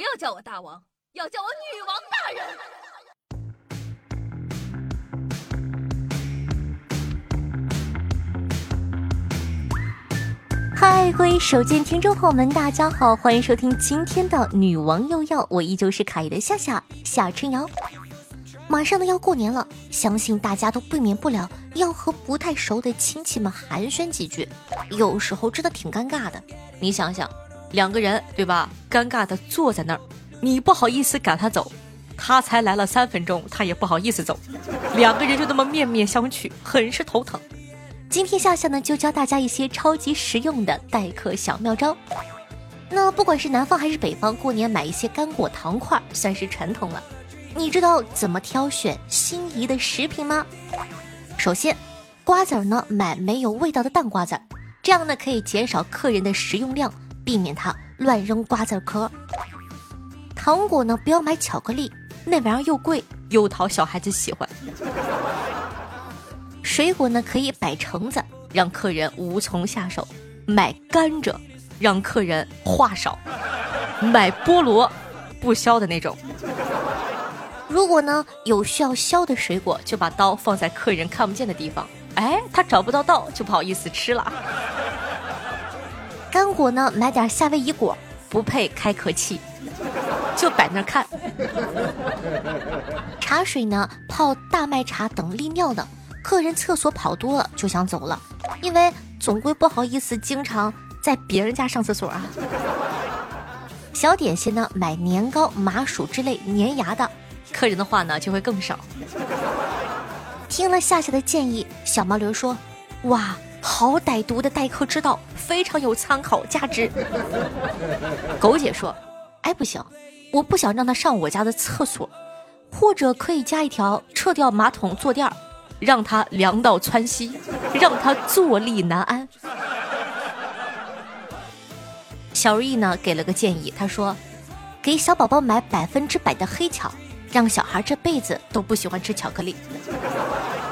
不要叫我大王，要叫我女王大人。嗨，各位手机听众朋友们，大家好，欢迎收听今天的《女王又要》，我依旧是凯的夏夏夏春瑶。马上呢要过年了，相信大家都避免不了要和不太熟的亲戚们寒暄几句，有时候真的挺尴尬的。你想想，两个人对吧？尴尬的坐在那儿，你不好意思赶他走，他才来了三分钟，他也不好意思走，两个人就那么面面相觑，很是头疼。今天夏夏呢就教大家一些超级实用的待客小妙招。那不管是南方还是北方，过年买一些干果糖块算是传统了。你知道怎么挑选心仪的食品吗？首先，瓜子儿呢买没有味道的淡瓜子儿，这样呢可以减少客人的食用量，避免他乱扔瓜子壳。糖果呢不要买巧克力，那玩意儿又贵又讨小孩子喜欢。水果呢可以摆橙子，让客人无从下手；买甘蔗，让客人话少；买菠萝，不削的那种。如果呢有需要削的水果，就把刀放在客人看不见的地方。哎，他找不到刀，就不好意思吃了。干果呢买点夏威夷果，不配开壳器，就摆那看。茶水呢泡大麦茶等利尿的。客人厕所跑多了就想走了，因为总归不好意思经常在别人家上厕所啊。小点心呢，买年糕、麻薯之类粘牙的，客人的话呢就会更少。听了夏夏的建议，小毛驴说：“哇，好歹毒的待客之道，非常有参考价值。”狗姐说：“哎，不行，我不想让他上我家的厕所，或者可以加一条撤掉马桶坐垫。”让他凉到窜稀，让他坐立难安。小如意呢给了个建议，他说：“给小宝宝买百分之百的黑巧，让小孩这辈子都不喜欢吃巧克力。”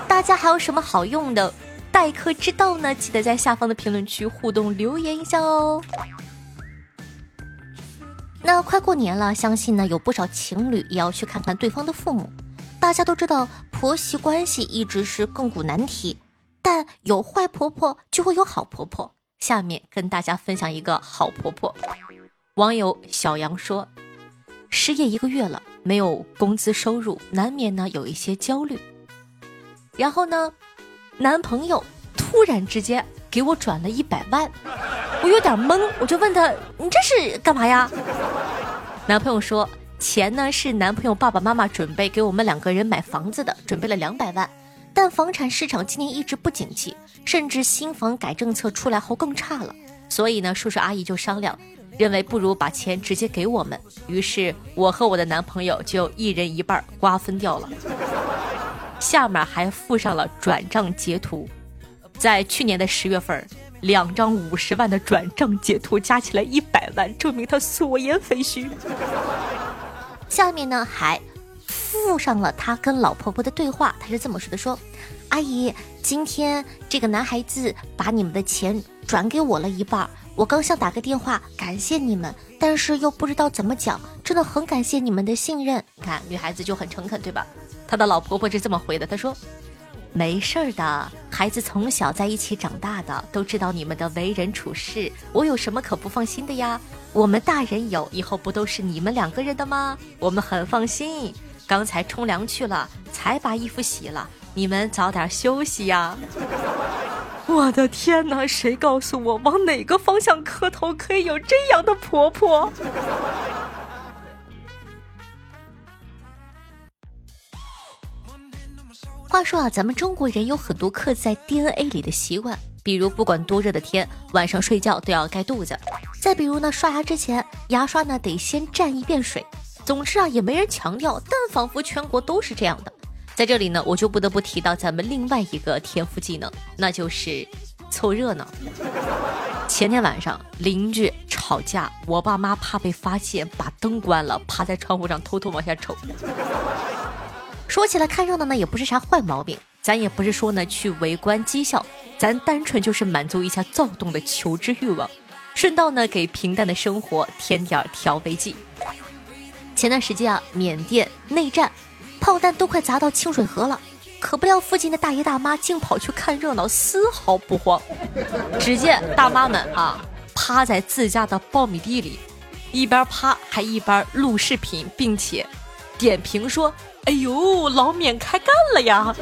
大家还有什么好用的待客之道呢？记得在下方的评论区互动留言一下哦。那快过年了，相信呢有不少情侣也要去看看对方的父母。大家都知道婆媳关系一直是亘古难题，但有坏婆婆就会有好婆婆。下面跟大家分享一个好婆婆。网友小杨说：“失业一个月了，没有工资收入，难免呢有一些焦虑。然后呢，男朋友突然之间给我转了一百万，我有点懵，我就问他：你这是干嘛呀？男朋友说。”钱呢是男朋友爸爸妈妈准备给我们两个人买房子的，准备了两百万，但房产市场今年一直不景气，甚至新房改政策出来后更差了，所以呢叔叔阿姨就商量，认为不如把钱直接给我们，于是我和我的男朋友就一人一半瓜分掉了，下面还附上了转账截图，在去年的十月份，两张五十万的转账截图加起来一百万，证明他所言非虚。下面呢还附上了他跟老婆婆的对话，他是这么说的：说，阿姨，今天这个男孩子把你们的钱转给我了一半，我刚想打个电话感谢你们，但是又不知道怎么讲，真的很感谢你们的信任。看女孩子就很诚恳，对吧？他的老婆婆是这么回的，他说。没事儿的，孩子从小在一起长大的，都知道你们的为人处事。我有什么可不放心的呀？我们大人有，以后不都是你们两个人的吗？我们很放心。刚才冲凉去了，才把衣服洗了。你们早点休息呀！我的天哪，谁告诉我往哪个方向磕头可以有这样的婆婆？话说啊，咱们中国人有很多刻在 DNA 里的习惯，比如不管多热的天，晚上睡觉都要盖肚子；再比如呢，刷牙之前牙刷呢得先蘸一遍水。总之啊，也没人强调，但仿佛全国都是这样的。在这里呢，我就不得不提到咱们另外一个天赋技能，那就是凑热闹。前天晚上邻居吵架，我爸妈怕被发现，把灯关了，趴在窗户上偷偷往下瞅。说起来看热闹呢，也不是啥坏毛病，咱也不是说呢去围观讥笑，咱单纯就是满足一下躁动的求知欲望，顺道呢给平淡的生活添点调味剂。前段时间啊，缅甸内战，炮弹都快砸到清水河了，可不料附近的大爷大妈竟跑去看热闹，丝毫不慌。只见大妈们啊，趴在自家的苞米地里，一边趴还一边录视频，并且点评说：“哎呦，老缅开干了呀！”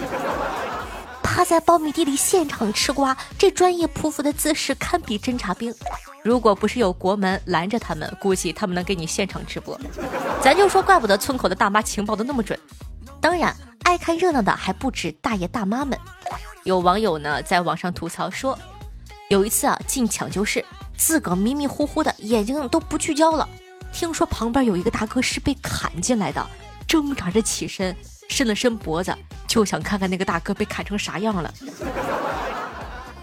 趴在苞米地里现场吃瓜，这专业匍匐的姿势堪比侦察兵。如果不是有国门拦着他们，估计他们能给你现场直播。咱就说，怪不得村口的大妈情报的那么准。当然，爱看热闹的还不止大爷大妈们。有网友呢在网上吐槽说，有一次啊进抢救室，自个迷迷糊糊的，眼睛都不聚焦了。听说旁边有一个大哥是被砍进来的，挣扎着起身。伸了伸脖子，就想看看那个大哥被砍成啥样了。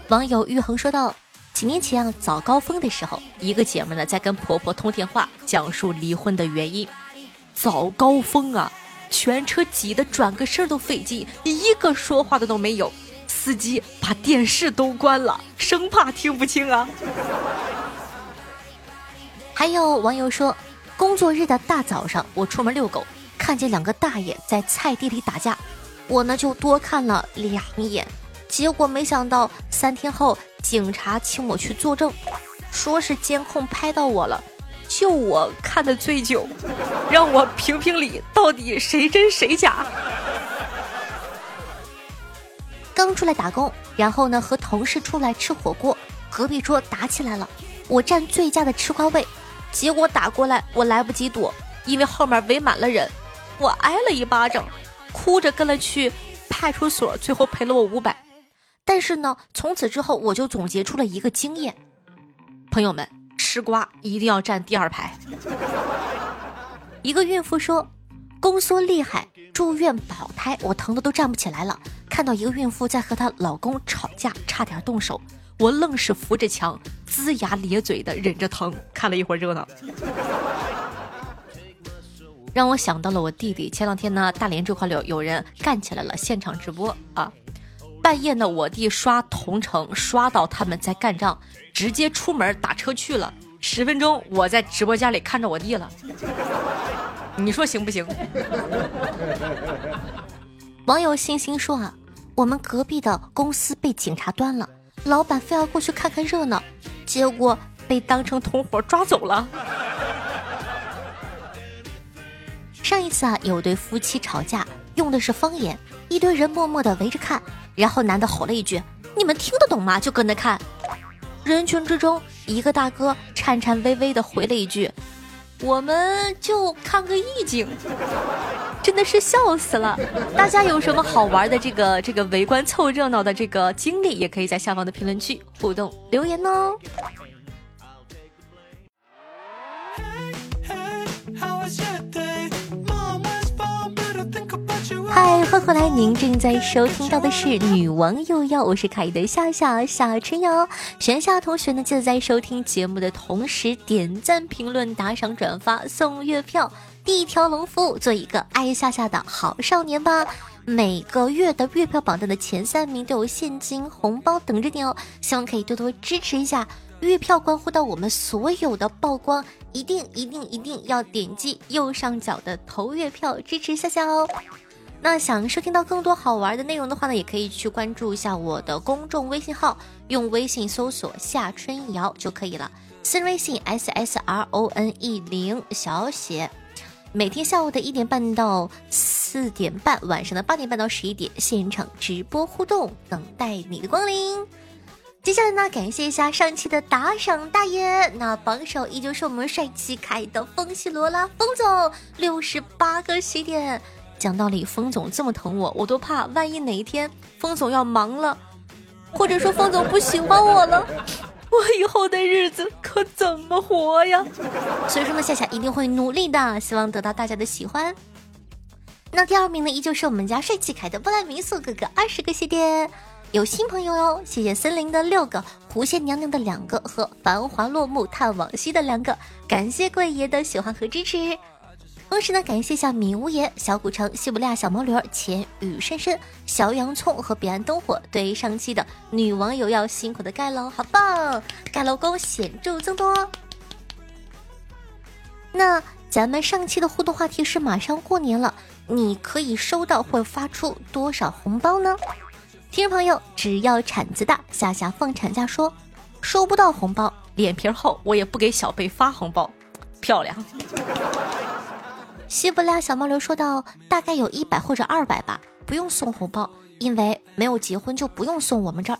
网友玉恒说道：“几年前啊，早高峰的时候，一个姐们呢在跟婆婆通电话，讲述离婚的原因。早高峰啊，全车挤得转个身都费劲，一个说话的都没有。司机把电视都关了，生怕听不清啊。”还有网友说，工作日的大早上，我出门遛狗。看见两个大爷在菜地里打架，我呢就多看了两眼，结果没想到三天后警察请我去作证，说是监控拍到我了，就我看的最久，让我评评理，到底谁真谁假。刚出来打工，然后呢和同事出来吃火锅，隔壁桌打起来了，我占最佳的吃瓜位，结果打过来我来不及躲，因为后面围满了人。我挨了一巴掌，哭着跟了去派出所，最后赔了我五百。但是呢，从此之后我就总结出了一个经验：朋友们，吃瓜一定要站第二排。一个孕妇说，宫缩厉害，住院保胎，我疼的都站不起来了。看到一个孕妇在和她老公吵架，差点动手，我愣是扶着墙，龇牙咧嘴的忍着疼，看了一会儿热闹。让我想到了我弟弟。前两天呢，大连这块有有人干起来了，现场直播啊！半夜呢，我弟刷同城，刷到他们在干仗，直接出门打车去了。十分钟，我在直播间里看着我弟了。你说行不行？网友星星说啊，我们隔壁的公司被警察端了，老板非要过去看看热闹，结果被当成同伙抓走了。上一次啊，有对夫妻吵架，用的是方言，一堆人默默的围着看，然后男的吼了一句：“你们听得懂吗？”就跟着看。人群之中，一个大哥颤颤巍巍的回了一句：“我们就看个意境。” 真的是笑死了。大家有什么好玩的这个这个围观凑热闹的这个经历，也可以在下方的评论区互动留言哦。嗨，欢迎回来！您正在收听到的是《女王又要》，我是凯的夏夏夏春瑶。喜夏同学呢，记得在收听节目的同时点赞、评论、打赏、转发、送月票，一条龙服务，做一个爱夏夏的好少年吧！每个月的月票榜单的前三名都有现金红包等着你哦，希望可以多多支持一下。月票关乎到我们所有的曝光，一定一定一定要点击右上角的投月票支持夏夏哦。那想收听到更多好玩的内容的话呢，也可以去关注一下我的公众微信号，用微信搜索夏春瑶就可以了。私人微信 s s r o n e 零小写，每天下午的一点半到四点半，晚上的八点半到十一点，现场直播互动，等待你的光临。接下来呢，感谢一下上期的打赏大爷，那榜首依旧是我们帅气可爱的风西罗拉风总，六十八个喜点。讲道理，风总这么疼我，我都怕万一哪一天风总要忙了，或者说风总不喜欢我了，我以后的日子可怎么活呀？所以说呢，夏夏一定会努力的，希望得到大家的喜欢。那第二名呢，依旧是我们家帅气凯的波兰民宿哥哥，二十个谢点，有新朋友哟，谢谢森林的六个，狐仙娘娘的两个和繁华落幕叹往昔的两个，感谢贵爷的喜欢和支持。同时呢，感谢一下米无言、小古城、西伯利亚小毛驴、浅雨深深、小洋葱和彼岸灯火对上期的女网友要辛苦的盖楼，好棒！盖楼工显著增多。那咱们上期的互动话题是马上过年了，你可以收到或发出多少红包呢？听众朋友，只要铲子大，夏夏放产假说收不到红包，脸皮厚，我也不给小贝发红包，漂亮。西伯利亚小毛驴说道：“大概有一百或者二百吧，不用送红包，因为没有结婚就不用送我们这儿。”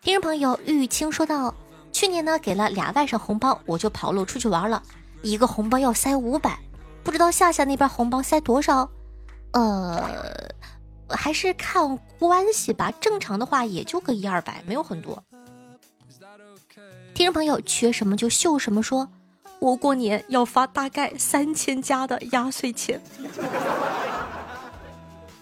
听众朋友玉清说道：“去年呢给了俩外甥红包，我就跑路出去玩了。”一个红包要塞五百，不知道夏夏那边红包塞多少？呃，还是看关系吧。正常的话也就个一二百，没有很多。听众朋友缺什么就秀什么，说我过年要发大概三千加的压岁钱。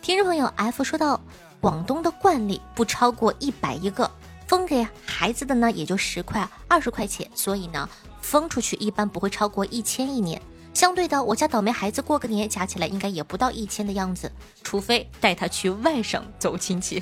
听众朋友 F 说到，广东的惯例不超过一百一个，分给孩子的呢也就十块、二十块钱，所以呢。分出去一般不会超过一千一年，相对的，我家倒霉孩子过个年加起来应该也不到一千的样子，除非带他去外省走亲戚。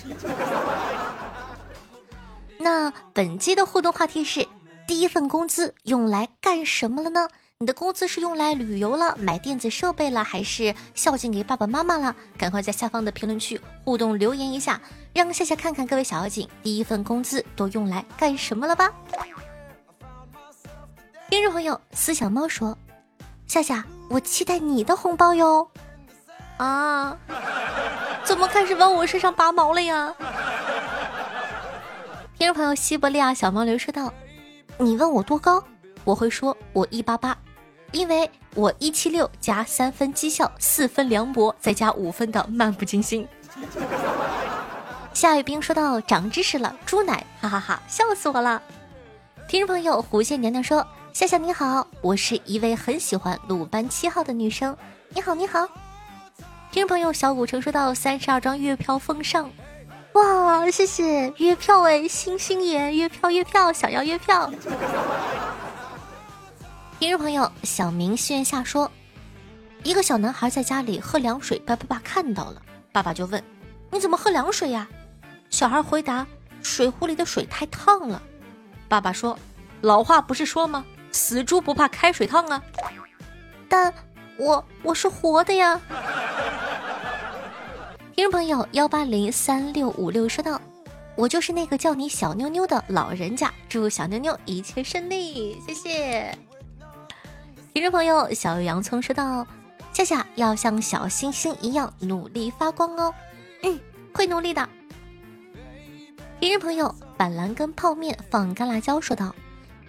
那本期的互动话题是：第一份工资用来干什么了呢？你的工资是用来旅游了、买电子设备了，还是孝敬给爸爸妈妈了？赶快在下方的评论区互动留言一下，让夏夏看看各位小妖精第一份工资都用来干什么了吧。听众朋友，思小猫说：“夏夏，我期待你的红包哟。”啊，怎么开始往我身上拔毛了呀？听众朋友，西伯利亚小毛驴说道：“你问我多高，我会说我一八八，因为我一七六加三分讥笑，四分凉薄，再加五分的漫不经心。”夏雨冰说道：“长知识了，猪奶，哈哈哈，笑死我了。”听众朋友，狐仙娘娘说。夏夏你好，我是一位很喜欢鲁班七号的女生。你好你好，听众朋友小古城说到三十二张月票奉上，哇，谢谢月票哎，星星爷月票月票，想要月票。听众朋友小明心愿下说，一个小男孩在家里喝凉水，被爸爸看到了，爸爸就问你怎么喝凉水呀？小孩回答水壶里的水太烫了。爸爸说老话不是说吗？死猪不怕开水烫啊！但我我是活的呀。听众朋友幺八零三六五六说道：“我就是那个叫你小妞妞的老人家，祝小妞妞一切顺利，谢谢。”听众朋友小洋葱说道：“夏夏要像小星星一样努力发光哦，嗯，会努力的。”听众朋友板蓝根泡面放干辣椒说道。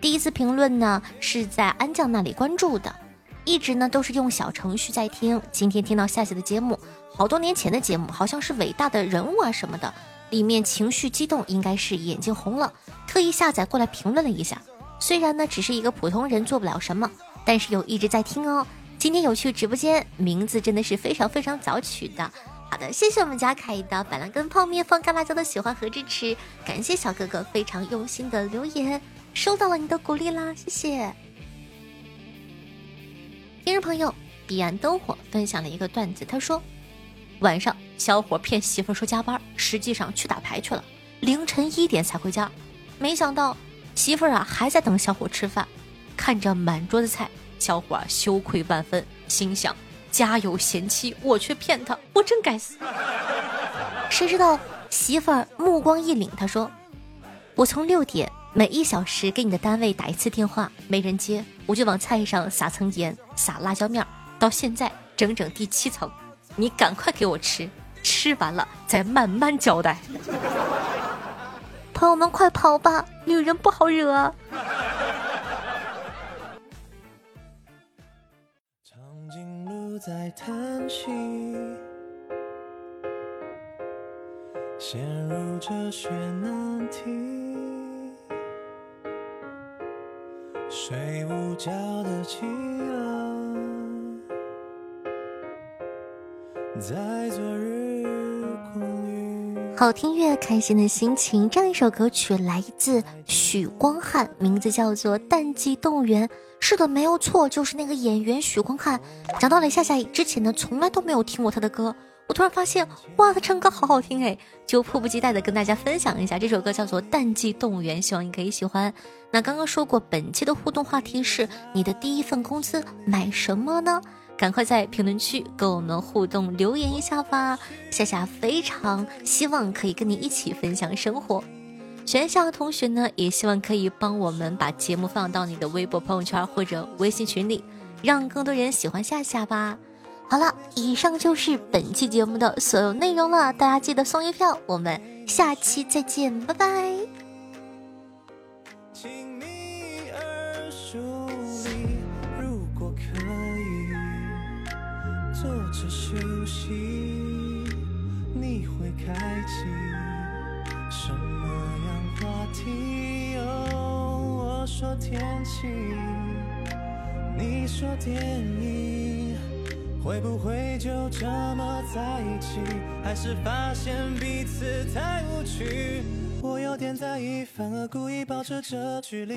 第一次评论呢是在安酱那里关注的，一直呢都是用小程序在听。今天听到夏夏的节目，好多年前的节目，好像是伟大的人物啊什么的，里面情绪激动，应该是眼睛红了，特意下载过来评论了一下。虽然呢只是一个普通人，做不了什么，但是有一直在听哦。今天有去直播间，名字真的是非常非常早取的。好的，谢谢我们家凯的板蓝根泡面放干辣椒的喜欢和支持，感谢小哥哥非常用心的留言。收到了你的鼓励啦，谢谢。听众朋友彼岸灯火分享了一个段子，他说晚上小伙骗媳妇说加班，实际上去打牌去了，凌晨一点才回家。没想到媳妇儿啊还在等小伙吃饭，看着满桌子菜，小伙羞愧万分，心想家有贤妻，我却骗他，我真该死。谁知道媳妇儿目光一凛，他说我从六点。每一小时给你的单位打一次电话，没人接，我就往菜上撒层盐，撒辣椒面儿，到现在整整第七层，你赶快给我吃，吃完了再慢慢交代。朋友们快跑吧，女人不好惹。长颈鹿在叹息，陷入哲学难题。睡午觉的企鹅，在昨日好听越，开心的心情。这样一首歌曲来自许光汉，名字叫做《淡季动物园》。是的，没有错，就是那个演员许光汉。讲道理，夏夏之前呢，从来都没有听过他的歌。我突然发现，哇，他唱歌好好听哎，就迫不及待的跟大家分享一下这首歌，叫做《淡季动物园》，希望你可以喜欢。那刚刚说过，本期的互动话题是你的第一份工资买什么呢？赶快在评论区跟我们互动留言一下吧，夏夏非常希望可以跟你一起分享生活。全校同学呢，也希望可以帮我们把节目放到你的微博朋友圈或者微信群里，让更多人喜欢夏夏吧。好了，以上就是本期节目的所有内容了，大家记得送一票，我们下期再见，拜拜。坐着休息，你会开启什么样话题？哦，我说天气，你说电影，会不会就这么在一起？还是发现彼此太无趣？我有点在意，反而故意保持着距离。